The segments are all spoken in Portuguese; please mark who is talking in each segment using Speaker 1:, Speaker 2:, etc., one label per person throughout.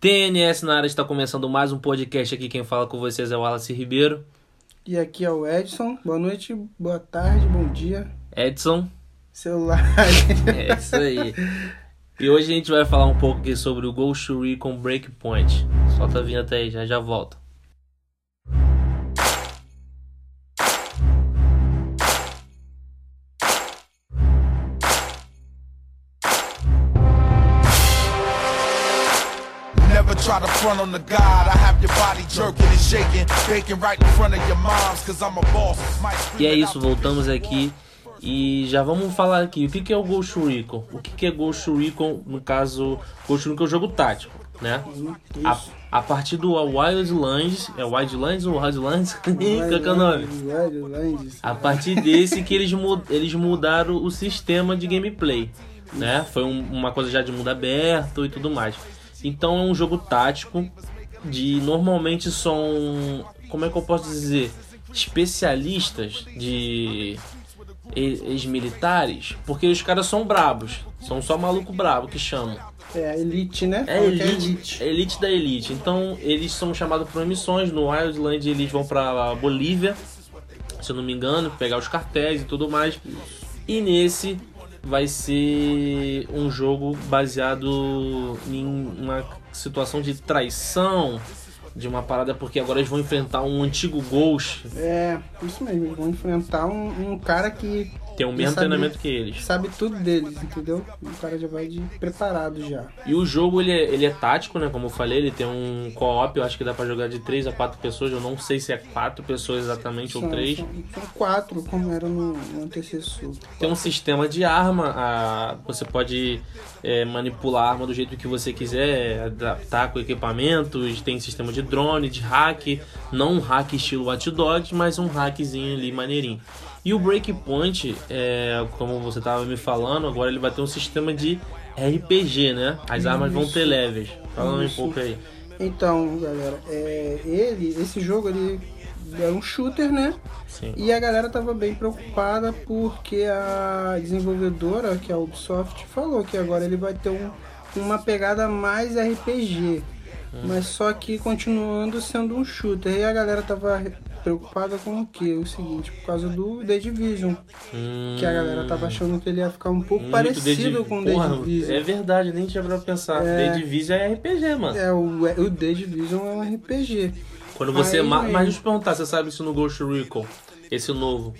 Speaker 1: TNS na área está começando mais um podcast aqui. Quem fala com vocês é o Wallace Ribeiro.
Speaker 2: E aqui é o Edson. Boa noite, boa tarde, bom dia.
Speaker 1: Edson.
Speaker 2: Celular.
Speaker 1: É isso aí. E hoje a gente vai falar um pouco aqui sobre o Ghost Recon Breakpoint. Solta a vinheta aí, já já volta.
Speaker 3: Try to front on the God. I have your body jerking and shaking, baking right in front of your moms, cause I'm a boss.
Speaker 1: E é isso, voltamos aqui e já vamos falar aqui. O que que é o Ghost Recon? O que que é Ghost Recon? No caso, Ghost Recon é um jogo tático, né? A, a partir do Wildlands, é Wildlands ou Wildlands? Qual que é o nome?
Speaker 2: Wildlands.
Speaker 1: A partir desse que eles, mu- eles mudaram o sistema de gameplay, né? Foi um- uma coisa já de mundo aberto e tudo mais. Então é um jogo tático de normalmente são, como é que eu posso dizer, especialistas de ex-militares, porque os caras são brabos, são só maluco brabo que chamam.
Speaker 2: É a Elite, né?
Speaker 1: É
Speaker 2: Fala que
Speaker 1: elite, é elite da elite. Então eles são chamados por missões. No Wildland eles vão pra Bolívia, se eu não me engano, pegar os cartéis e tudo mais. E nesse vai ser um jogo baseado em uma situação de traição, de uma parada, porque agora eles vão enfrentar um antigo Ghost,
Speaker 2: É, isso mesmo. Eles vão enfrentar um, um cara que
Speaker 1: tem o mesmo
Speaker 2: sabe-
Speaker 1: treinamento que eles.
Speaker 2: sabe tudo deles, entendeu? O cara já vai de preparado já.
Speaker 1: E o jogo ele é, ele é tático, né? Como eu falei, ele tem um co-op, eu acho que dá pra jogar de 3 a 4 pessoas. Eu não sei se é 4 pessoas exatamente ou
Speaker 2: São,
Speaker 1: 3.
Speaker 2: são, são quatro, como era no, no antecessor.
Speaker 1: Tem um sistema de arma, a- você pode é, manipular a arma do jeito que você quiser, adaptar com equipamentos. Tem sistema de drone, de hack, não um hack estilo Watch Dogs, mas um hackzinho ali maneirinho. E o Breakpoint, é, como você tava me falando, agora ele vai ter um sistema de RPG, né? As armas vão ter levels. Fala um
Speaker 2: Isso.
Speaker 1: pouco aí.
Speaker 2: Então, galera, é, ele, esse jogo ele é um shooter, né?
Speaker 1: Sim.
Speaker 2: E a galera tava bem preocupada porque a desenvolvedora, que é a Ubisoft, falou que agora ele vai ter um- uma pegada mais RPG. Mas só que continuando sendo um shooter. E a galera tava preocupada com o que? O seguinte, por causa do The Division. Que a galera tava achando que ele ia ficar um pouco parecido
Speaker 1: Div-
Speaker 2: com o The Division.
Speaker 1: É verdade, nem tinha pra pensar.
Speaker 2: É.
Speaker 1: The Division é RPG, mano.
Speaker 2: É, o, o The Division é um RPG.
Speaker 1: Quando você.
Speaker 2: Aí,
Speaker 1: ma-
Speaker 2: mesmo.
Speaker 1: Mas deixa eu te perguntar, você sabe isso no Ghost Recon? Esse novo.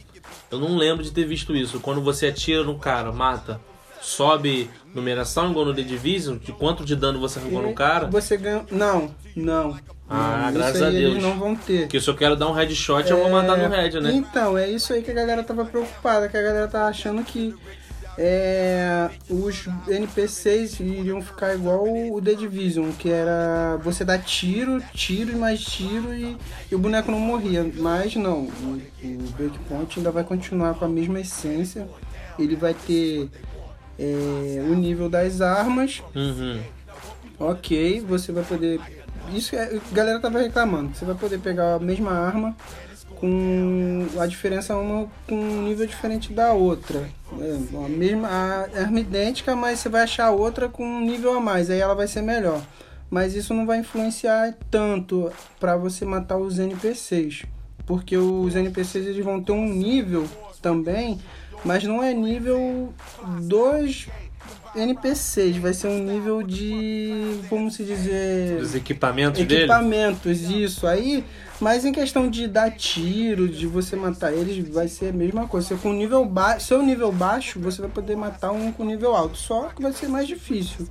Speaker 1: Eu não lembro de ter visto isso. Quando você atira no cara, mata, sobe numeração igual no The Division? De quanto de dano você arrancou no cara?
Speaker 2: Você ganha. Não, não.
Speaker 1: Ah,
Speaker 2: não,
Speaker 1: graças a Deus.
Speaker 2: Eles não vão ter.
Speaker 1: Porque se eu quero dar um headshot, eu vou mandar no head, né?
Speaker 2: Então, é isso aí que a galera tava preocupada, que a galera tava achando que é, os NPCs iriam ficar igual o The Division, que era você dar tiro, tiro e mais tiro e, e o boneco não morria. Mas não, o, o Breakpoint ainda vai continuar com a mesma essência. Ele vai ter é, o nível das armas,
Speaker 1: Uhum.
Speaker 2: Ok, você vai poder. Isso é, a galera tava reclamando. Você vai poder pegar a mesma arma com a diferença uma com um nível diferente da outra. É, a mesma a arma idêntica, mas você vai achar outra com um nível a mais. Aí ela vai ser melhor. Mas isso não vai influenciar tanto para você matar os NPCs, porque os NPCs eles vão ter um nível também, mas não é nível dos NPCs, vai ser um nível de, como se dizer,
Speaker 1: Os equipamentos dele?
Speaker 2: equipamentos, isso. Aí, mas em questão de dar tiro, de você matar eles, vai ser a mesma coisa. Você com nível baixo, seu nível baixo, você vai poder matar um com nível alto, só que vai ser mais difícil.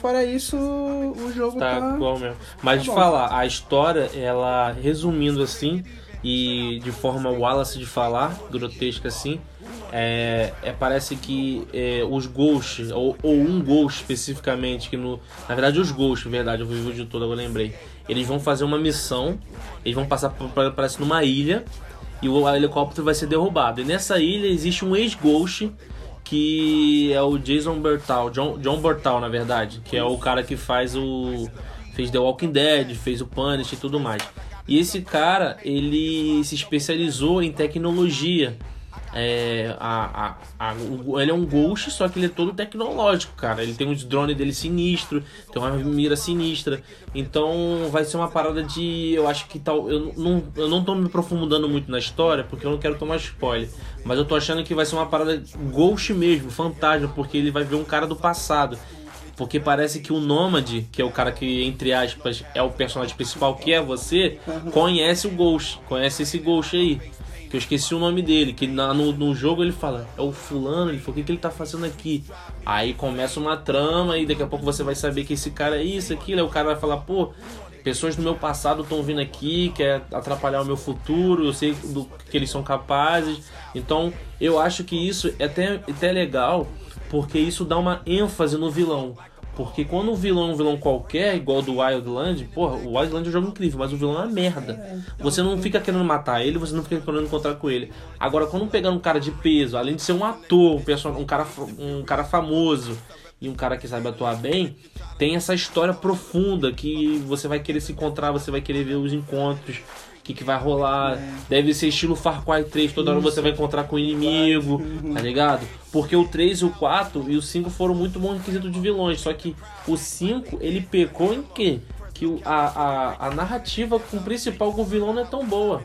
Speaker 2: Fora isso, o jogo
Speaker 1: Tá
Speaker 2: tá,
Speaker 1: igual mesmo. Mas
Speaker 2: Tá
Speaker 1: de
Speaker 2: bom.
Speaker 1: falar, a história, ela resumindo assim, e de forma Wallace de falar, grotesca assim, é, é- parece que é, os Ghosts, ou, ou um Ghost especificamente, que no. Na verdade os Ghosts, verdade, eu vi o vídeo todo, eu lembrei. Eles vão fazer uma missão, eles vão passar parece numa ilha, e o helicóptero vai ser derrubado. E nessa ilha existe um ex-Ghost que é o Jason Bertal, John, John Bertal, na verdade, que é o cara que faz o fez The Walking Dead, fez o Punish e tudo mais. E esse cara, ele se especializou em tecnologia é, a, a, a, o- ele é um Ghost, só que ele é todo tecnológico, cara. Ele tem uns drones dele sinistro, tem uma mira sinistra. Então vai ser uma parada de. Eu acho que tal. Eu não, eu não tô me aprofundando muito na história, porque eu não quero tomar spoiler. Mas eu tô achando que vai ser uma parada Ghost mesmo, fantasma, porque ele vai ver um cara do passado. Porque parece que o Nômade, que é o cara que, entre aspas, é o personagem principal, que é você, conhece o Ghost, conhece esse Ghost aí. Que eu esqueci o nome dele, que no, no jogo ele fala, é o fulano, ele falou, o que, que ele tá fazendo aqui? Aí começa uma trama e daqui a pouco você vai saber que esse cara é isso, aquilo, aí o cara vai falar, pô, pessoas do meu passado estão vindo aqui, quer atrapalhar o meu futuro, eu sei do que eles são capazes. Então eu acho que isso é até, até legal, porque isso dá uma ênfase no vilão. Porque quando o vilão é um vilão qualquer, igual do Wildland, porra, o Wildland é um jogo incrível, mas o vilão é uma merda. Você não fica querendo matar ele, você não fica querendo encontrar com ele. Agora, quando pegar um cara de peso, além de ser um ator, um, person- um, cara, um cara famoso e um cara que sabe atuar bem, tem essa história profunda que você vai querer se encontrar, você vai querer ver os encontros, o que, que vai rolar. Deve ser estilo Far Cry 3, toda hora você vai encontrar com o inimigo, tá ligado? Porque o 3 e o 4 e o 5 foram muito bons em quesito de vilões, só que o 5 ele pecou em quê? Que a, a, a narrativa com o principal com o vilão não é tão boa.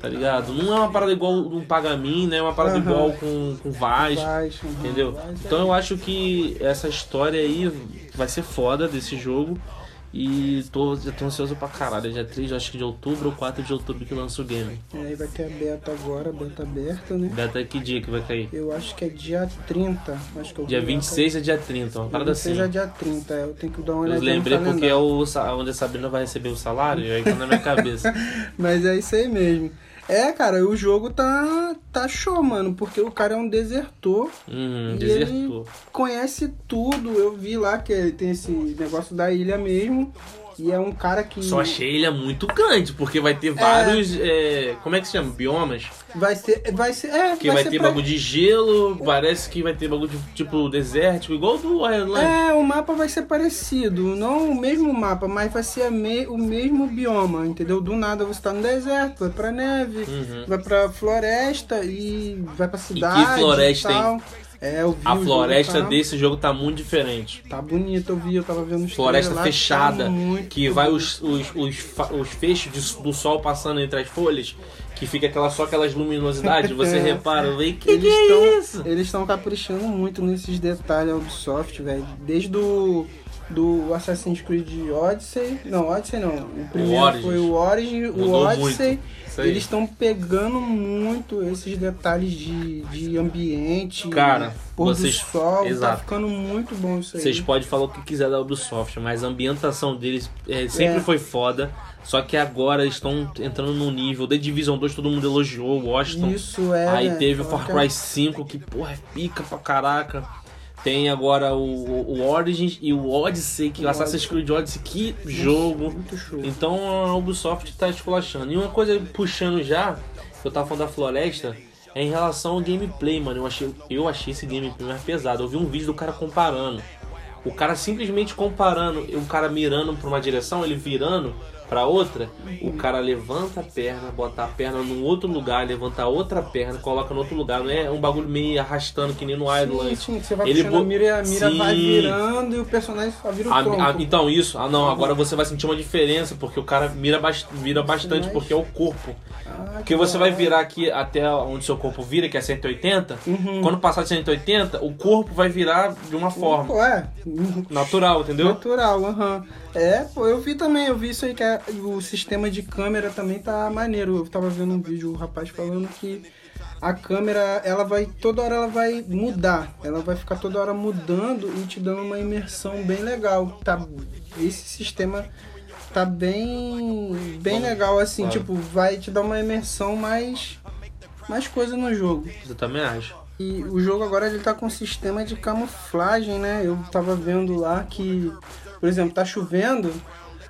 Speaker 1: Tá ligado? Não é uma parada igual um Pagamin, né? É uma parada
Speaker 2: Aham.
Speaker 1: igual com, com Vaz.
Speaker 2: Vaz, uhum.
Speaker 1: Entendeu?
Speaker 2: Vaz é-
Speaker 1: Então eu acho que essa história aí vai ser foda desse jogo. E tô, já tô ansioso pra caralho. Dia 3, acho que de outubro ou 4 de outubro que lança o game.
Speaker 2: E aí vai ter a beta agora, beta aberta, né?
Speaker 1: Beta que dia que vai cair?
Speaker 2: Eu acho que é dia 30. Acho que eu
Speaker 1: Dia
Speaker 2: vi lá,
Speaker 1: 26 a dia 30, uma parada
Speaker 2: Dia 26
Speaker 1: assim.
Speaker 2: é dia 30, eu tenho que dar uma
Speaker 1: Eu
Speaker 2: olhada
Speaker 1: lembrei porque é o, onde a Sabrina vai receber o salário, e aí tá na minha cabeça.
Speaker 2: Mas é isso aí mesmo. É, cara, o jogo tá, tá show, mano, porque o cara é um desertor,
Speaker 1: Uhum,
Speaker 2: E
Speaker 1: desertou.
Speaker 2: conhece tudo. Eu vi lá que ele tem esse negócio da ilha mesmo. E é um cara que
Speaker 1: Só achei ele é muito grande, porque vai ter vários. é, como é que se chama? Biomas?
Speaker 2: vai ser. Vai ser. É,
Speaker 1: Que vai,
Speaker 2: ser
Speaker 1: ter
Speaker 2: pra-
Speaker 1: bagulho de gelo, parece que vai ter bagulho de tipo desértico, igual do Wildland.
Speaker 2: É, o mapa vai ser parecido, não o mesmo mapa, mas vai ser a me- o mesmo bioma, entendeu? Do nada você tá no deserto, vai pra neve,
Speaker 1: Uhum.
Speaker 2: vai pra floresta e vai pra cidade.
Speaker 1: floresta,
Speaker 2: e tal. É, eu vi
Speaker 1: A
Speaker 2: o
Speaker 1: floresta
Speaker 2: tá,
Speaker 1: desse jogo tá muito diferente.
Speaker 2: Tá bonito, eu vi, eu tava vendo os
Speaker 1: Floresta
Speaker 2: lá,
Speaker 1: fechada,
Speaker 2: tá muito
Speaker 1: que vai os, os, os, os feixes de- do sol passando entre as folhas, que fica aquela, só aquelas luminosidades, você
Speaker 2: É.
Speaker 1: repara, vem, que
Speaker 2: eles
Speaker 1: que é
Speaker 2: tão-
Speaker 1: isso?
Speaker 2: Eles estão caprichando muito nesses detalhes a Ubisoft, velho. Desde o do Assassin's Creed Odyssey. Não, Odyssey não. O primeiro
Speaker 1: Origins.
Speaker 2: foi o Origin, o
Speaker 1: Mudou
Speaker 2: Odyssey.
Speaker 1: muito.
Speaker 2: Eles estão pegando muito esses detalhes de, de ambiente,
Speaker 1: Cara,
Speaker 2: pôr
Speaker 1: vocês-
Speaker 2: do sol. Tá
Speaker 1: exato.
Speaker 2: ficando muito bom isso aí.
Speaker 1: Vocês podem falar o que quiser da Ubisoft, mas a ambientação deles é, sempre
Speaker 2: É.
Speaker 1: foi foda. Só que agora eles estão entrando num nível. The Division 2 todo mundo elogiou, o Washington.
Speaker 2: Isso é.
Speaker 1: Aí teve o
Speaker 2: Fala
Speaker 1: Far
Speaker 2: é-
Speaker 1: Cry 5, que porra, é pica pra caraca. Tem agora o, o Origins e o Odyssey, que o Assassin's. Creed Odyssey, que jogo. Então a Ubisoft tá esculachando. E uma coisa puxando já, que eu tava falando da floresta, é em relação ao gameplay, mano. Eu achei, eu achei esse gameplay mais pesado. Eu vi um vídeo do cara comparando. O cara simplesmente comparando, o cara mirando pra uma direção, ele virando pra outra, o cara levanta a perna, bota a perna num outro lugar, levanta a outra perna, coloca no outro lugar. Não é um bagulho meio arrastando que nem no
Speaker 2: Sim,
Speaker 1: Wildlands.
Speaker 2: sim, você vai
Speaker 1: Ele
Speaker 2: puxando a
Speaker 1: bo-
Speaker 2: mira a mira vai
Speaker 1: Sim.
Speaker 2: virando e o personagem só vira o
Speaker 1: A-
Speaker 2: tronco.
Speaker 1: a- então, isso. Ah, não, agora você vai sentir uma diferença, porque o cara mira, bas- vira bastante, porque é o corpo.
Speaker 2: Ah,
Speaker 1: Porque
Speaker 2: que
Speaker 1: você vai virar aqui até onde seu corpo vira, que é 180.
Speaker 2: Uhum.
Speaker 1: Quando passar de 180, o corpo vai virar de uma forma
Speaker 2: é.
Speaker 1: natural, entendeu?
Speaker 2: Natural, aham. É, pô, eu vi também, eu vi isso aí que é- o sistema de câmera também tá maneiro. Eu tava vendo um vídeo, o rapaz falando que a câmera, ela vai, toda hora ela vai mudar. Ela vai ficar toda hora mudando e te dando uma imersão bem legal. Tá, esse sistema tá bem, bem
Speaker 1: Bom,
Speaker 2: legal, assim,
Speaker 1: claro.
Speaker 2: tipo, vai te dar uma imersão mais, mais coisa no jogo.
Speaker 1: Você também acha?
Speaker 2: E o jogo agora ele tá com um sistema de camuflagem, né? Eu tava vendo lá que, por exemplo, tá chovendo,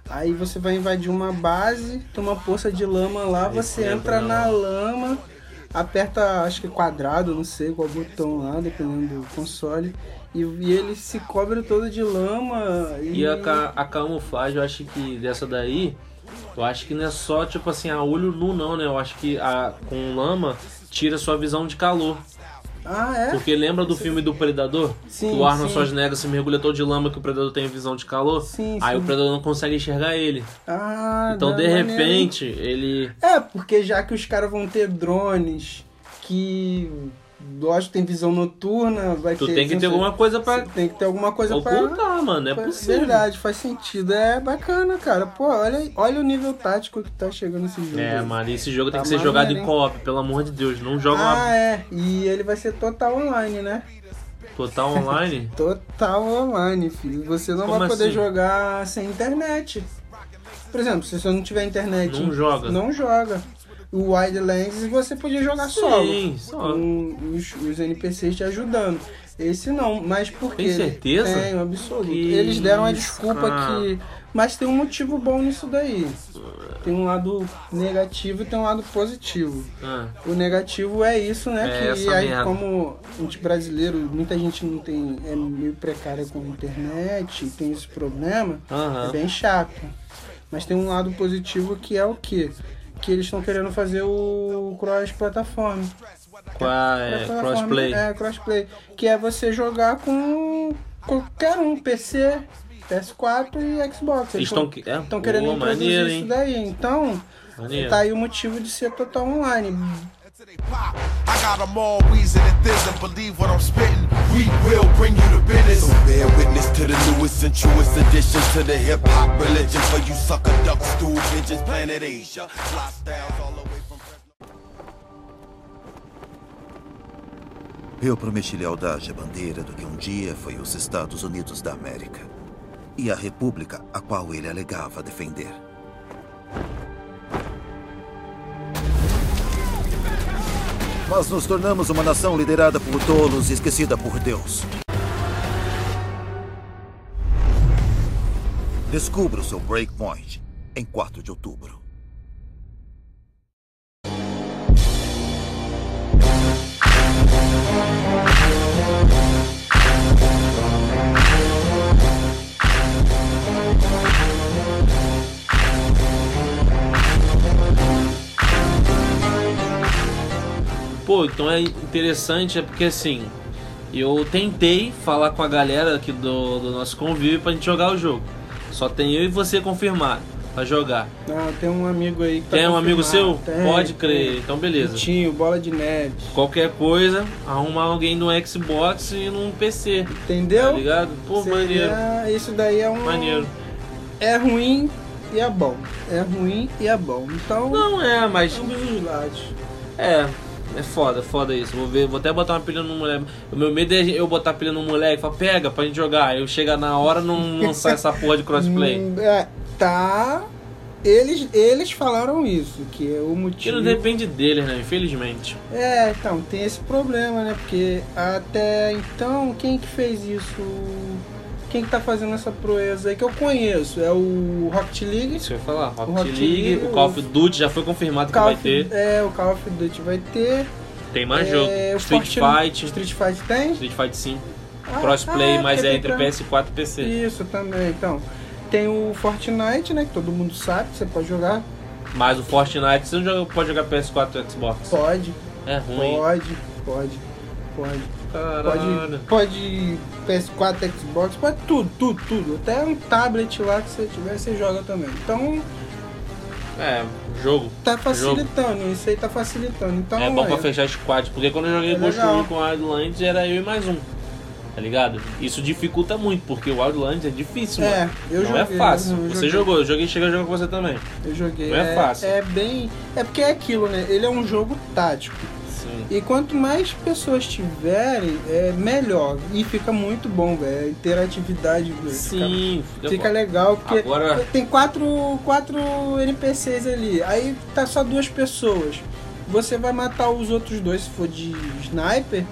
Speaker 2: aí você vai invadir uma base, tem uma poça de lama lá,
Speaker 1: Aí
Speaker 2: você entra
Speaker 1: entra na
Speaker 2: na lama, aperta, acho que quadrado, não sei qual botão lá, dependendo do console, e, e ele se cobre todo de lama. E,
Speaker 1: E a, ca- a camuflagem, eu acho que dessa daí Eu acho que não é só, tipo assim, a olho nu não, né? Eu acho que a, com lama tira sua visão de calor.
Speaker 2: Ah, é?
Speaker 1: Porque lembra do filme do Predador?
Speaker 2: Sim,
Speaker 1: que o Arnold. Schwarzenegger se mergulha todo de lama que o Predador tem visão de calor.
Speaker 2: Sim,
Speaker 1: Aí
Speaker 2: sim.
Speaker 1: o Predador não consegue enxergar ele.
Speaker 2: Ah,
Speaker 1: Então, de
Speaker 2: maneiro, hein?
Speaker 1: repente, ele...
Speaker 2: É, porque já que os caras vão ter drones que, lógico, tem visão noturna, vai
Speaker 1: Tu
Speaker 2: ter...
Speaker 1: tem que ter alguma coisa pra
Speaker 2: Tem que ter alguma coisa pra...
Speaker 1: ocultar, mano. É
Speaker 2: pra-
Speaker 1: possível.
Speaker 2: Verdade, faz sentido. É bacana, cara. Pô, olha, olha o nível tático que tá chegando esse jogo.
Speaker 1: É, mano, esse jogo tem
Speaker 2: Tá
Speaker 1: que ser jogado em co-op, pelo amor de Deus. Não joga
Speaker 2: Ah,
Speaker 1: uma
Speaker 2: é. E ele vai ser total online, né?
Speaker 1: total online.
Speaker 2: Total online, filho. Você não
Speaker 1: Como
Speaker 2: vai poder
Speaker 1: assim?
Speaker 2: jogar sem internet. Por exemplo, se você não tiver internet,
Speaker 1: Não joga.
Speaker 2: Não joga. O Wildlands você podia jogar solo.
Speaker 1: Sim, só.
Speaker 2: Com os, os NPCs te ajudando. Esse não, mas por quê?
Speaker 1: Tem certeza?
Speaker 2: Tenho, absoluto.
Speaker 1: Que
Speaker 2: Eles deram a desculpa
Speaker 1: cara.
Speaker 2: que. Mas tem um motivo bom nisso daí. Tem um lado negativo e tem um lado positivo.
Speaker 1: Ah,
Speaker 2: O negativo é isso, né?
Speaker 1: É
Speaker 2: que aí,
Speaker 1: merda.
Speaker 2: como a gente brasileiro, muita gente não tem. é meio precária com a internet, tem esse problema, é bem chato. Mas tem um lado positivo que é o quê? Que eles estão querendo fazer o cross-plataforma.
Speaker 1: Qual é?
Speaker 2: Plataforma,
Speaker 1: Crossplay.
Speaker 2: É, crossplay. Que é você jogar com qualquer um, PC, PS4 e Xbox.
Speaker 1: Eles estão é,
Speaker 2: estão querendo
Speaker 1: pô,
Speaker 2: introduzir
Speaker 1: maneiro,
Speaker 2: isso daí. Então,
Speaker 1: Maneiro.
Speaker 2: tá aí o motivo de ser total online.
Speaker 3: I got them all wheezing and thizzing. Believe what I'm spitting. We will bring you the business.
Speaker 4: So bear witness to the newest and truest addition to the hip hop religion for you sucker ducks, stool pigeons, planet Asia. Fly styles all the way from.
Speaker 5: Eu prometi lealdade à bandeira do que um dia foi os Estados Unidos da América e a república a qual ele alegava defender. Mas nos tornamos uma nação liderada por tolos e esquecida por Deus. Descubra o seu breakpoint em 4 de outubro.
Speaker 1: Pô, então é interessante, é porque assim, eu tentei falar com a galera aqui do, do nosso convívio pra gente jogar o jogo. Só tem eu e você confirmado pra jogar.
Speaker 2: Não, tem um amigo aí que tá
Speaker 1: Tem um amigo seu?
Speaker 2: Tem,
Speaker 1: Pode crer,
Speaker 2: tem.
Speaker 1: então beleza.
Speaker 2: Vitinho, bola de neve.
Speaker 1: Qualquer coisa, arrumar alguém no Xbox e num PC.
Speaker 2: Entendeu?
Speaker 1: Tá ligado? Pô,
Speaker 2: Seria-
Speaker 1: maneiro.
Speaker 2: Isso daí é um.
Speaker 1: Maneiro.
Speaker 2: É ruim e é bom. É ruim e é bom. Então,
Speaker 1: Não é, mas.
Speaker 2: ambos os lados.
Speaker 1: É, é foda, foda isso. Vou ver, vou até botar uma pilha no moleque. O meu medo é eu botar a pilha no moleque e falar, pega pra gente jogar. Eu chego na hora não, não sai essa porra de crossplay.
Speaker 2: Hum, é, tá. Eles, eles falaram isso, que é o
Speaker 1: Que
Speaker 2: motivo.
Speaker 1: não depende deles, né? Infelizmente.
Speaker 2: É, então, tem esse problema, né? Porque até então, quem que fez isso? Quem que tá fazendo essa proeza aí que eu conheço? É o Rocket League.
Speaker 1: Isso eu ia falar. Rocket
Speaker 2: Rocket
Speaker 1: League,
Speaker 2: League,
Speaker 1: o Call of Duty já foi confirmado que vai
Speaker 2: of-
Speaker 1: ter.
Speaker 2: É, o Call of Duty vai ter.
Speaker 1: Tem mais
Speaker 2: é,
Speaker 1: jogo. Street
Speaker 2: Fortnite-
Speaker 1: Fight.
Speaker 2: Street Fight tem?
Speaker 1: Street Fight 5.
Speaker 2: Ah,
Speaker 1: Crossplay,
Speaker 2: ah,
Speaker 1: mas é entre
Speaker 2: pra-
Speaker 1: PS4 e PC.
Speaker 2: Isso também, então. Tem o Fortnite, né? Que todo mundo sabe, você pode jogar.
Speaker 1: Mas o Fortnite você não joga- pode jogar PS4 e Xbox.
Speaker 2: Pode,
Speaker 1: É ruim.
Speaker 2: pode, pode, pode.
Speaker 1: Caralho.
Speaker 2: Pode, pode PS4, Xbox, pode tudo, tudo, tudo. Até um tablet lá que você tiver, você joga também. Então,
Speaker 1: É, jogo.
Speaker 2: tá facilitando, isso aí tá facilitando. Então,
Speaker 1: é bom pra
Speaker 2: aí,
Speaker 1: fechar squad, porque quando eu joguei
Speaker 2: É
Speaker 1: Ghost. Recon Wildlands era eu e mais um. Tá ligado? Isso dificulta muito, porque o Wildlands é difícil,
Speaker 2: É,
Speaker 1: mano.
Speaker 2: eu
Speaker 1: não é
Speaker 2: joguei,
Speaker 1: fácil.
Speaker 2: eu
Speaker 1: Você jogou, eu joguei, cheguei a jogar com você também.
Speaker 2: Eu joguei.
Speaker 1: Não é fácil.
Speaker 2: É bem. É porque é aquilo, né? Ele é um jogo tático. E quanto mais pessoas tiverem, é melhor. E fica muito bom, velho. A interatividade velho,
Speaker 1: Sim,
Speaker 2: fica,
Speaker 1: fica,
Speaker 2: legal, porque
Speaker 1: Agora-
Speaker 2: tem quatro, quatro NPCs ali. Aí tá só duas pessoas. Você vai matar os outros dois se for de sniper.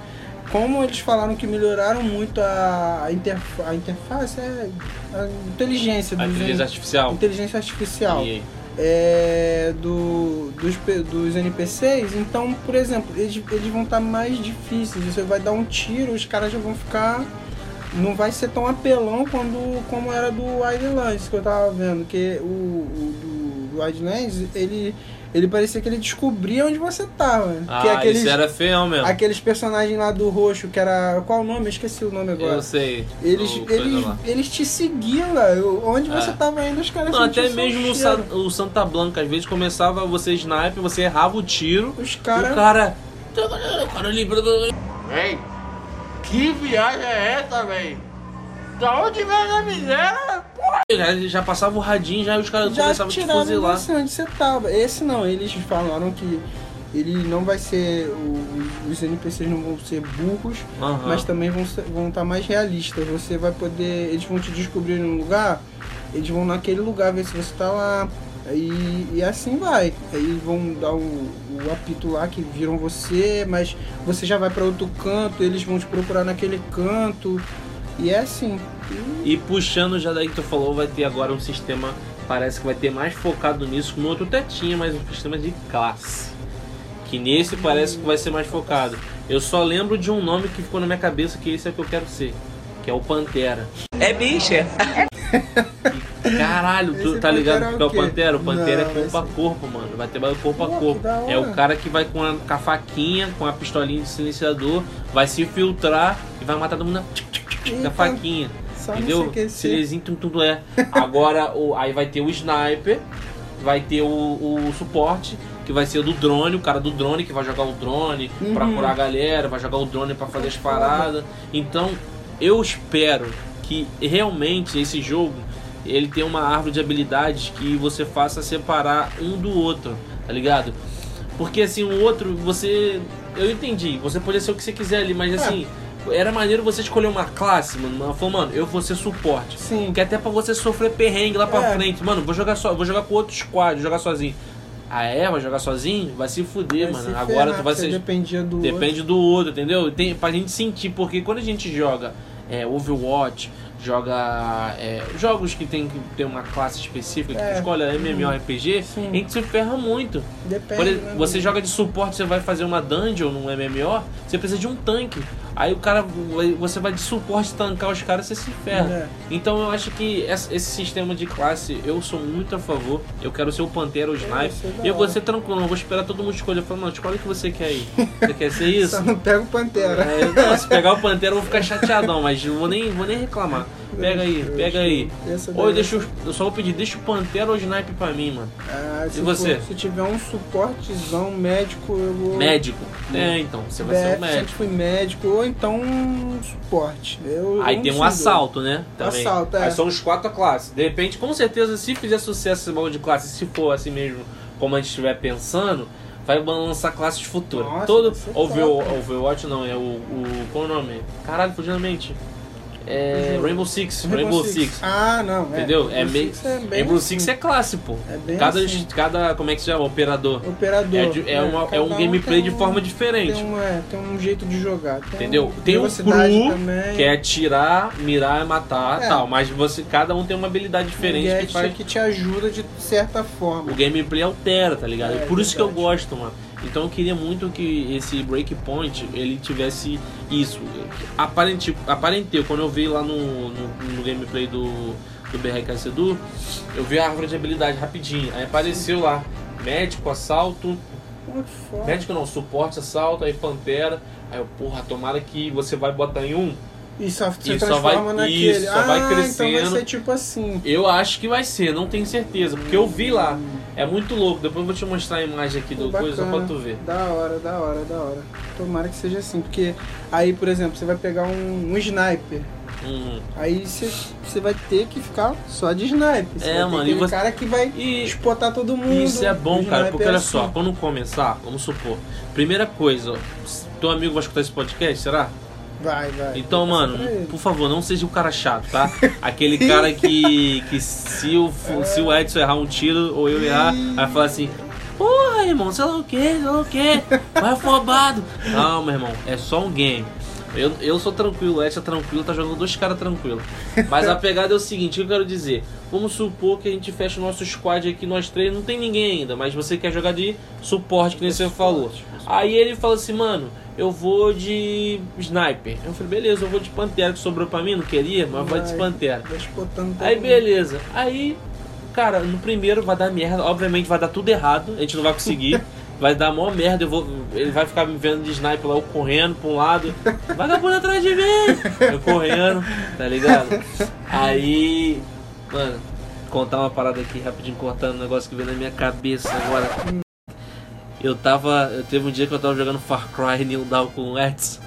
Speaker 2: Como eles falaram que melhoraram muito a, interfa- a interface, é, a inteligência
Speaker 1: A inteligência artificial.
Speaker 2: inteligência artificial
Speaker 1: E aí?
Speaker 2: É, do, dos, dos NPCs, então, por exemplo, eles, eles vão estar mais difíceis. Você vai dar um tiro, os caras já vão ficar. Não vai ser tão apelão quando, como era do Wildlands que eu tava vendo, que o, o do Wildlands, ele, ele parecia que ele descobria onde você tava.
Speaker 1: Ah,
Speaker 2: que aqueles,
Speaker 1: isso era feio mesmo.
Speaker 2: aqueles personagens lá do roxo, que era. Qual o nome? Eu esqueci o nome agora.
Speaker 1: Eu sei.
Speaker 2: Eles,
Speaker 1: O
Speaker 2: eles, eles te seguiam lá. Onde você
Speaker 1: É.
Speaker 2: tava indo, os caras
Speaker 1: Não, até mesmo o. Sa- o Santa Blanca, às vezes começava você sniper, você errava o tiro,
Speaker 2: Os
Speaker 1: e
Speaker 2: caras.
Speaker 1: o cara.
Speaker 6: Véi, que viagem é essa, véi? Da onde vem a miséria?
Speaker 1: Já, já passava o radinho, já os caras
Speaker 2: já
Speaker 1: começavam a te fuzilar.
Speaker 2: você onde você tava. Esse não, eles falaram que ele não vai ser. o- os NPCs não vão ser burros, mas também vão estar vão tá mais realistas. Você vai poder. Eles vão te descobrir num lugar, eles vão naquele lugar ver se você tá lá. E, e assim vai. Aí vão dar o, o apito lá que viram você, mas você já vai pra outro canto, eles vão te procurar naquele canto. E é assim. E
Speaker 1: puxando já daí que tu falou, vai ter agora um sistema, parece que vai ter mais focado nisso, no outro até tinha, mas um sistema de classe. Que nesse parece que vai ser mais focado. Eu só lembro de um nome que ficou na minha cabeça que esse é o que eu quero ser. Que é o Pantera.
Speaker 7: É bicha.
Speaker 1: Caralho, tu
Speaker 2: Esse
Speaker 1: tá ligado
Speaker 2: é o
Speaker 1: que é o? Pantera? O Pantera
Speaker 2: Não,
Speaker 1: é corpo a
Speaker 2: esse-
Speaker 1: corpo, mano. Vai ter mais corpo a
Speaker 2: Pô, que
Speaker 1: corpo. É o cara que vai com a, com a faquinha, com a pistolinha de silenciador, vai se filtrar e vai matar todo mundo na, tchic, tchic, tchic, tchic, na faquinha.
Speaker 2: Só
Speaker 1: Entendeu?
Speaker 2: sei o que esse-
Speaker 1: Silezinho, tum, tum, é. Agora, o, aí vai ter o sniper, vai ter o, o suporte, que vai ser o do drone, o cara do drone que vai jogar o drone pra
Speaker 2: Uhum.
Speaker 1: curar a galera, vai jogar o drone pra fazer as paradas. Então, eu espero que realmente esse jogo ele tenha uma árvore de habilidades que você faça separar um do outro, tá ligado? Porque assim, o outro, você. Eu entendi, você pode ser o que você quiser ali, mas assim, era maneiro você escolher uma classe, mano. Ela falou, mano, eu vou ser suporte.
Speaker 2: Sim.
Speaker 1: Que até pra você sofrer perrengue lá pra
Speaker 2: É.
Speaker 1: frente. Mano, vou jogar só, vou jogar com outro squad, jogar sozinho. Ah é? Vai jogar sozinho? Vai se fuder,
Speaker 2: vai
Speaker 1: mano.
Speaker 2: se
Speaker 1: Agora
Speaker 2: ferrar,
Speaker 1: tu vai ser.
Speaker 2: dependia do
Speaker 1: Depende do outro, entendeu? Tem, pra gente sentir, porque quando a gente joga é, Overwatch, joga é, jogos que tem que ter uma classe específica, que
Speaker 2: É.
Speaker 1: tu escolhe MMORPG,
Speaker 2: Sim.
Speaker 1: a gente se ferra muito.
Speaker 2: outro. Depende.
Speaker 1: Exemplo,
Speaker 2: né,
Speaker 1: você joga de suporte, você vai fazer uma dungeon num MMO, você precisa de um tanque. Aí o cara, você vai de suporte tancar os caras, você se ferra.
Speaker 2: É.
Speaker 1: Então eu acho que esse sistema de classe, eu sou muito a favor. Eu quero ser o Pantera, o
Speaker 2: ser da
Speaker 1: E eu vou ser tranquilo, não vou esperar todo mundo escolher. Eu falo, não, escolhe o que você quer aí. Você quer ser isso?
Speaker 2: Só não pega o Pantera.
Speaker 1: É, não, se pegar o Pantera eu vou ficar chateadão, mas eu vou nem, vou nem reclamar. Pega aí, pega aí. Ou
Speaker 2: é-
Speaker 1: deixa, o- eu só vou pedir, deixa o Pantera ou o Sniper pra mim, mano.
Speaker 2: Ah, se
Speaker 1: E você?
Speaker 2: for- se tiver um suportezão médico, eu vou.
Speaker 1: Médico. É, então, você vai ser o
Speaker 2: BF
Speaker 1: médico.
Speaker 2: sempre fui médico, ou então um suporte. Eu,
Speaker 1: Aí
Speaker 2: eu
Speaker 1: tem um assalto, né? Também.
Speaker 2: Assalto, é.
Speaker 1: Aí são os quatro classes. De repente, com certeza, se fizer sucesso esse bagulho de classe, se for assim mesmo, como a gente estiver pensando, vai lançar classes futuras.
Speaker 2: Nossa,
Speaker 1: Todo
Speaker 2: ser
Speaker 1: Over,
Speaker 2: top.
Speaker 1: Overwatch não, é o, o. Qual é o nome? Caralho, fugiu na mente. É. Rainbow Six. Rainbow, Six.
Speaker 2: Ah, não. é.
Speaker 1: Entendeu? É
Speaker 2: Rainbow
Speaker 1: meio.
Speaker 2: Six é
Speaker 1: Rainbow
Speaker 2: assim.
Speaker 1: Six é classe, pô.
Speaker 2: É bem
Speaker 1: cada,
Speaker 2: assim.
Speaker 1: cada. Como é que se chama? Operador.
Speaker 2: Operador.
Speaker 1: É, de- é, uma- é um gameplay de
Speaker 2: um-
Speaker 1: forma diferente.
Speaker 2: Tem um, é, tem um jeito de jogar. Tem
Speaker 1: Entendeu?
Speaker 2: um-
Speaker 1: Tem o
Speaker 2: velocidade
Speaker 1: cru,
Speaker 2: também.
Speaker 1: que é atirar, mirar, matar
Speaker 2: É.
Speaker 1: tal. Mas você, cada um tem uma habilidade diferente
Speaker 2: um
Speaker 1: que faz.
Speaker 2: que te ajuda de certa forma.
Speaker 1: O gameplay altera, tá ligado?
Speaker 2: É,
Speaker 1: Por isso que eu gosto, mano. Então eu queria muito que esse Breakpoint ele tivesse isso. Aparente, aparenteu, quando eu vi lá no, no, no gameplay do, do BRK Sedu, eu vi a árvore de habilidade rapidinho. Aí apareceu lá, médico, assalto, médico não, suporte, assalto, aí pantera. Aí eu, porra, tomara que você vai botar em um
Speaker 2: E só se
Speaker 1: E só
Speaker 2: transforma
Speaker 1: vai-
Speaker 2: naquele.
Speaker 1: isso, só vai
Speaker 2: ah,
Speaker 1: crescendo.
Speaker 2: então vai ser tipo assim.
Speaker 1: Eu acho que vai ser, não tenho certeza, porque eu vi lá. É muito louco. Depois eu vou te mostrar a imagem aqui do coisa só pra tu ver.
Speaker 2: Da hora, da hora, da hora. Tomara que seja assim, porque aí, por exemplo, você vai pegar um, um sniper.
Speaker 1: Uhum.
Speaker 2: Aí você, vai ter que ficar só de sniper. Você
Speaker 1: É, mano, e você-
Speaker 2: cara que vai
Speaker 1: E
Speaker 2: espotar todo mundo.
Speaker 1: isso é bom, cara, porque
Speaker 2: é
Speaker 1: olha
Speaker 2: assim.
Speaker 1: só, quando começar, vamos supor, primeira coisa, ó, teu amigo vai escutar esse podcast, será?
Speaker 2: Vai, vai.
Speaker 1: Então, mano, por favor, não seja o cara chato, tá? Aquele cara que, que se, o, se o Edson errar um tiro ou eu errar, vai falar assim: Porra, irmão, sei lá o que, sei lá o que, vai afobado. Não, meu irmão, é só um game. Eu, eu sou tranquilo, o Edson é tranquilo, tá jogando dois caras tranquilo. Mas a pegada é o seguinte: o que eu quero dizer, vamos supor que a gente fecha o nosso squad aqui, nós três, não tem ninguém ainda, mas você quer jogar de suporte, que nem você falou. Aí ele fala assim, mano, eu vou de sniper. Eu falei, beleza, eu vou de pantera que sobrou pra mim, não queria, mas vai de
Speaker 2: Vai.
Speaker 1: pantera.
Speaker 2: Vai
Speaker 1: Aí beleza. Aí Cara, no primeiro vai dar merda, obviamente vai dar tudo errado, a gente não vai conseguir. Vai dar mó merda, eu vou, ele vai ficar me vendo de sniper lá, eu correndo pra um lado, vagabundo atrás de mim, eu correndo, tá ligado? Aí, mano, contar uma parada aqui rapidinho, cortando um negócio que veio na minha cabeça agora. Eu tava, eu teve um dia que eu tava jogando Far Cry New Dawn com o Edson.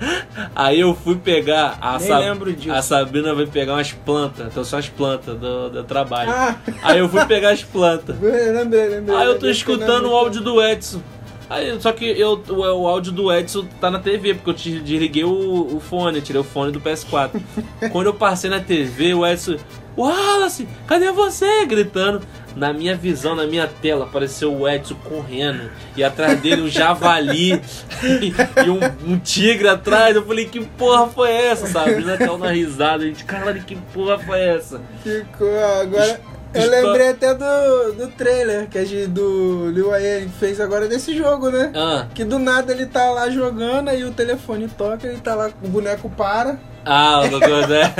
Speaker 1: Aí eu fui pegar a, Sab-
Speaker 2: disso.
Speaker 1: a Sabrina vai pegar umas plantas, então são as plantas do, do trabalho.
Speaker 2: Ah.
Speaker 1: Aí eu fui pegar as plantas.
Speaker 2: Lembrei, lembrei.
Speaker 1: Aí eu tô escutando o áudio do Edson. Aí, só que eu, o, o áudio do Edson tá na TV, porque eu desliguei o, o fone, tirei o fone do PS4. Quando eu passei na TV, o Edson, Wallace, cadê você? Gritando. Na minha visão, na minha tela, apareceu o Edson correndo. E atrás dele um javali e, e um, um tigre atrás. Eu falei, que porra foi essa, sabe? Caiu na risada. A gente, caralho, que porra foi essa?
Speaker 2: Ficou, agora. Eu lembrei até do, do trailer que a gente, do Lil Wayne fez agora desse jogo, né?
Speaker 1: Ah,
Speaker 2: Que do nada ele tá lá jogando, aí o telefone toca, ele tá lá, o boneco para.
Speaker 1: Ah, o doutor, né?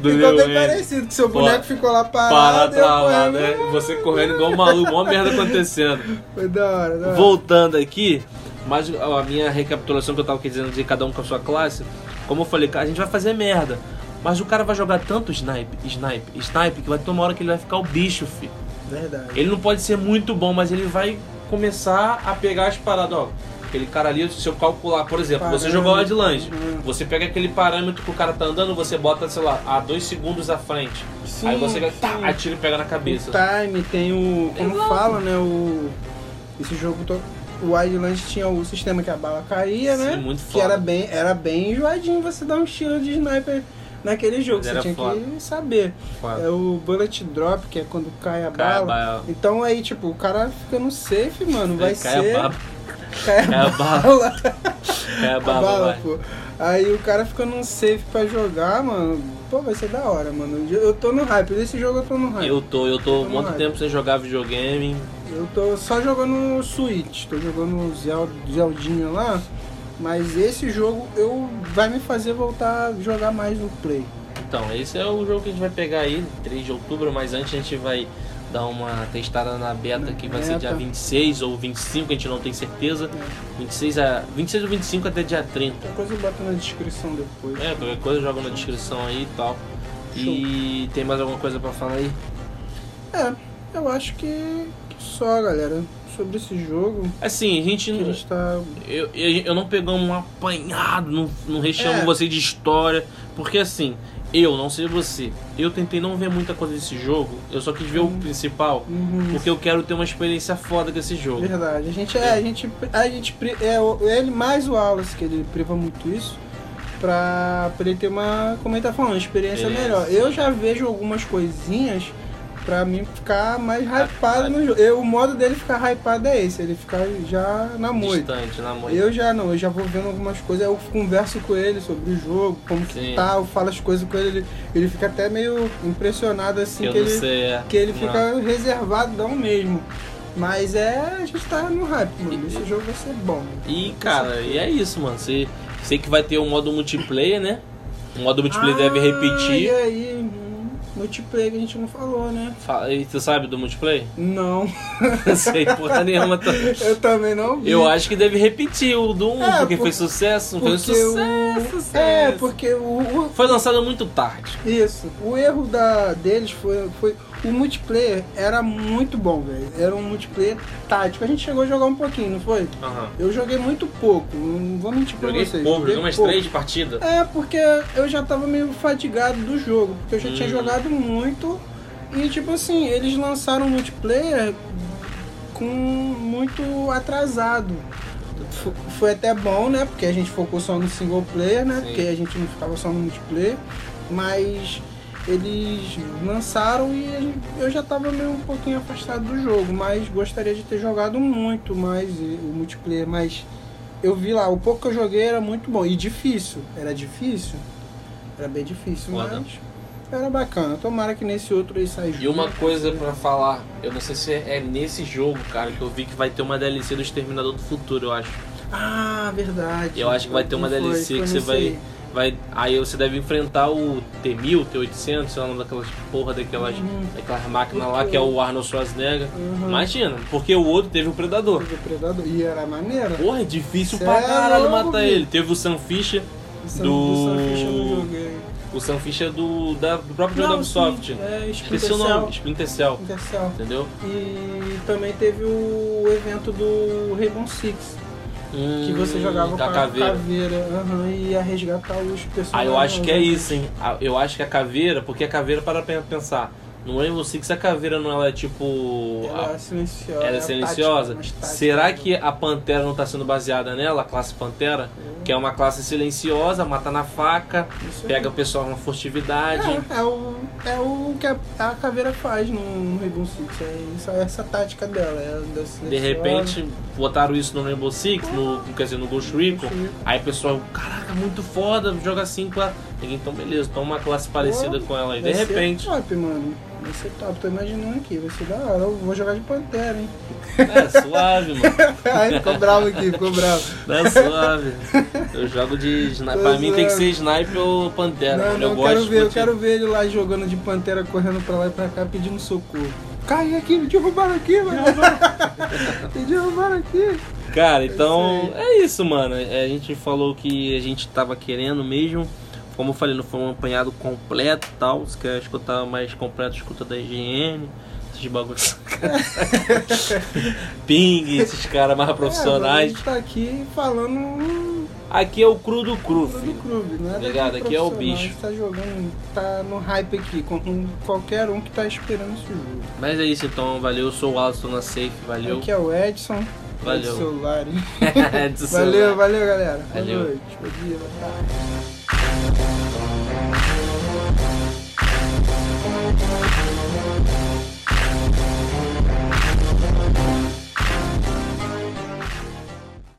Speaker 1: Do
Speaker 2: Ficou bem parecido, que seu
Speaker 1: Pô,
Speaker 2: boneco ficou lá
Speaker 1: Para
Speaker 2: parado.
Speaker 1: travado,
Speaker 2: correndo.
Speaker 1: né? Você correndo igual um maluco, uma merda acontecendo.
Speaker 2: Foi da hora, da hora.
Speaker 1: Voltando aqui, mas a minha recapitulação que eu tava dizendo de cada um com a sua classe, como eu falei, a gente vai fazer merda. Mas o cara vai jogar tanto snipe, snipe, snipe, que vai ter uma hora que ele vai ficar o bicho, filho.
Speaker 2: Verdade.
Speaker 1: Ele não pode ser muito bom, mas ele vai começar a pegar as paradas, ó. Aquele cara ali, se eu calcular, por exemplo, você
Speaker 2: Parâmetro.
Speaker 1: jogou lá de
Speaker 2: Uhum.
Speaker 1: você pega aquele parâmetro que o cara tá andando, você bota, sei lá, a dois segundos à frente.
Speaker 2: Sim,
Speaker 1: Aí você tá, atira e pega na cabeça.
Speaker 2: O time, tem o. Como
Speaker 1: Exato.
Speaker 2: fala, né? O. Esse jogo. To... O Wildlands tinha o sistema que a bala caía, né?
Speaker 1: Sim, muito
Speaker 2: Que
Speaker 1: foda.
Speaker 2: era bem, era bem enjoadinho você dar um estilo de sniper naquele jogo.
Speaker 1: Mas
Speaker 2: Você tinha
Speaker 1: foda.
Speaker 2: que saber.
Speaker 1: Foda.
Speaker 2: É o bullet drop, que é quando cai a
Speaker 1: Cai a
Speaker 2: bala.
Speaker 1: bala.
Speaker 2: Então aí, tipo, o cara fica no safe, mano. Vai
Speaker 1: Cai a
Speaker 2: ser. Cai a
Speaker 1: Cai a
Speaker 2: bala.
Speaker 1: bala. É a
Speaker 2: A
Speaker 1: baba,
Speaker 2: bala, pô. Aí o cara fica num safe pra jogar, mano. Pô, vai ser da hora, mano. Eu tô no hype. Desse jogo eu tô no hype.
Speaker 1: Eu tô, eu tô
Speaker 2: Tô
Speaker 1: muito tempo sem jogar videogame.
Speaker 2: Eu tô só jogando Switch, tô jogando Zel- Zeldinha lá, mas esse jogo eu vai me fazer voltar a jogar mais no Play.
Speaker 1: Então, esse é o jogo que a gente vai pegar aí, 3 de outubro, mas antes a gente vai dar uma testada na beta que vai ser dia 26 ou 25, a gente não tem certeza. 26, a, 26 ou 25 até dia 30.
Speaker 2: Qualquer coisa eu boto na descrição depois.
Speaker 1: É, qualquer coisa joga na descrição aí e tal. E tem mais alguma coisa pra falar aí?
Speaker 2: É, eu acho que, que só, galera, sobre esse jogo.
Speaker 1: Assim, a gente.
Speaker 2: Que a gente tá.
Speaker 1: Eu, eu, eu não pegamos um apanhado, não, não recheamos
Speaker 2: É.
Speaker 1: você de história. Porque assim, eu, não sei você, eu tentei não ver muita coisa desse jogo. Eu só quis ver o principal.
Speaker 2: Uhum.
Speaker 1: Porque eu quero ter uma experiência foda com esse jogo.
Speaker 2: Verdade. A gente é, a gente, a gente é o- ele mais o Wallace que ele priva muito isso pra, pra ele ter uma, como ele tá falando, experiência
Speaker 1: Experiência.
Speaker 2: melhor. Eu já vejo algumas coisinhas pra mim ficar mais hypado
Speaker 1: Hypado.
Speaker 2: no jogo. Eu, o modo dele ficar hypado é esse, ele ficar já na moita.
Speaker 1: Distante, na moita.
Speaker 2: Eu já não, eu já vou vendo algumas coisas, eu converso com ele sobre o jogo, como que
Speaker 1: Sim.
Speaker 2: tá, eu falo as coisas com ele, ele, ele fica até meio impressionado assim
Speaker 1: eu
Speaker 2: que ele
Speaker 1: sei. é.
Speaker 2: que ele
Speaker 1: Não.
Speaker 2: fica reservadão mesmo. Mas é, a gente tá no hype, mano. Esse jogo vai ser bom.
Speaker 1: E cara, e é isso, mano. Você sei que vai ter um modo multiplayer, né? O modo multiplayer deve
Speaker 2: Ah, E
Speaker 1: repetir.
Speaker 2: aí, hum, multiplayer que a gente não falou, né?
Speaker 1: Fala- E tu sabe do multiplayer?
Speaker 2: Não,
Speaker 1: Não sei porra nenhuma. tô-
Speaker 2: eu também não vi.
Speaker 1: Eu acho que deve repetir o do 1,
Speaker 2: É,
Speaker 1: porque
Speaker 2: por-
Speaker 1: foi sucesso. Foi um
Speaker 2: porque
Speaker 1: sucesso,
Speaker 2: o...
Speaker 1: sucesso.
Speaker 2: É, porque o, o-
Speaker 1: Foi lançado muito tarde.
Speaker 2: Isso. O erro da, deles foi, foi. O multiplayer era muito bom, velho. Era um multiplayer tático. A gente chegou a jogar um pouquinho, não foi?
Speaker 1: Aham.
Speaker 2: Eu joguei muito pouco. Não vou mentir pra
Speaker 1: Joguei
Speaker 2: vocês.
Speaker 1: pouco, joguei umas
Speaker 2: pouco.
Speaker 1: três partidas.
Speaker 2: É, porque eu já tava meio fatigado do jogo, porque eu já tinha
Speaker 1: Hum.
Speaker 2: jogado muito e tipo assim, eles lançaram um multiplayer com muito atrasado. Foi até bom, né? Porque a gente focou só no single player, né?
Speaker 1: Sim.
Speaker 2: Porque a gente não ficava só no multiplayer, mas eles lançaram e eu já tava meio um pouquinho afastado do jogo, mas gostaria de ter jogado muito mais o multiplayer, mas eu vi lá, o pouco que eu joguei era muito bom. E difícil. Era difícil? Era bem difícil,
Speaker 1: Foda.
Speaker 2: mas era bacana. Tomara que nesse outro aí saia
Speaker 1: E uma coisa pra falar, eu não sei se é nesse jogo, cara, que eu vi que vai ter uma DLC do Exterminador do Futuro, eu acho.
Speaker 2: Ah, verdade.
Speaker 1: Eu acho que vai ter uma DLC
Speaker 2: foi
Speaker 1: que você vai.
Speaker 2: aí.
Speaker 1: Vai, aí você deve enfrentar o T-1000, T-800, sei lá, daquelas porra daquelas, daquelas máquinas lá, que é o Arnold Schwarzenegger. Imagina, porque o outro teve o Predador.
Speaker 2: Teve o Predador. E era maneiro.
Speaker 1: Porra, é difícil
Speaker 2: Cê
Speaker 1: pra
Speaker 2: é
Speaker 1: caralho matar
Speaker 2: filho.
Speaker 1: ele. Teve o Sam Fisher
Speaker 2: O Sam-
Speaker 1: do... O Sam Fisher do, da- do próprio jogo da Ubisoft.
Speaker 2: é,
Speaker 1: Esqueci o nome. Splinter Cell.
Speaker 2: Splinter Cell.
Speaker 1: Entendeu?
Speaker 2: E também teve o evento do Rainbow Six, que você
Speaker 1: Hum,
Speaker 2: jogava
Speaker 1: com
Speaker 2: com
Speaker 1: a caveira.
Speaker 2: caveira, aham, e ia resgatar os personagens.
Speaker 1: Ah, eu acho que é isso, hein? Ah, Eu acho que a caveira, porque a caveira, para pensar, no Rainbow Six a caveira não ela é tipo.
Speaker 2: Ela
Speaker 1: a-
Speaker 2: é silenciosa.
Speaker 1: Ela é silenciosa?
Speaker 2: tática, tática.
Speaker 1: Será que a Pantera não está sendo baseada nela, a classe Pantera? Que é uma classe silenciosa, mata na faca, pega o pessoal na furtividade.
Speaker 2: É, é o, é o que a, a caveira faz no, no Rainbow Six. É isso, é essa tática dela. É da
Speaker 1: De repente, botaram isso no Rainbow Six, no, quer dizer, no Ghost Recon.
Speaker 2: Ghost Recon.
Speaker 1: Aí o pessoal, caraca, muito foda, joga assim com a. Então, beleza, toma uma classe parecida com ela aí. De repente,
Speaker 2: top, mano. Vai ser top. Tô imaginando aqui. Vai ser da hora. Eu vou jogar de Pantera, hein?
Speaker 1: é suave, mano.
Speaker 2: Ai, ficou bravo aqui, ficou bravo.
Speaker 1: É suave. Eu jogo de sniper. Pra mim tem que ser sniper ou pantera.
Speaker 2: Não, não,
Speaker 1: eu gosto
Speaker 2: quero
Speaker 1: de
Speaker 2: ver, eu quero ver ele lá jogando de Pantera, correndo pra lá e pra cá, pedindo socorro. Cai aqui, me derrubaram aqui, mano. me derrubaram aqui.
Speaker 1: Cara, então é isso, mano. É, A gente falou que a gente tava querendo mesmo. Como eu falei, não foi um apanhado completo e tal. Se quer escutar mais completo, escuta da IGN. Esses bagulhos. Ping, esses caras mais
Speaker 2: É, a
Speaker 1: profissionais.
Speaker 2: gente tá aqui falando
Speaker 1: Aqui é o cru do cru,
Speaker 2: do
Speaker 1: filho.
Speaker 2: clube, nada de
Speaker 1: Ligado? Aqui é o bicho.
Speaker 2: A tá jogando, tá no hype aqui, com qualquer um que tá esperando esse jogo.
Speaker 1: Mas é isso então, valeu. Eu sou o Alisson na Safe, valeu.
Speaker 2: Aqui é o Edson.
Speaker 1: Valeu.
Speaker 2: do celular.
Speaker 1: Do
Speaker 2: valeu, valeu, galera.
Speaker 1: Valeu.
Speaker 2: Boa noite, bom dia, boa tarde.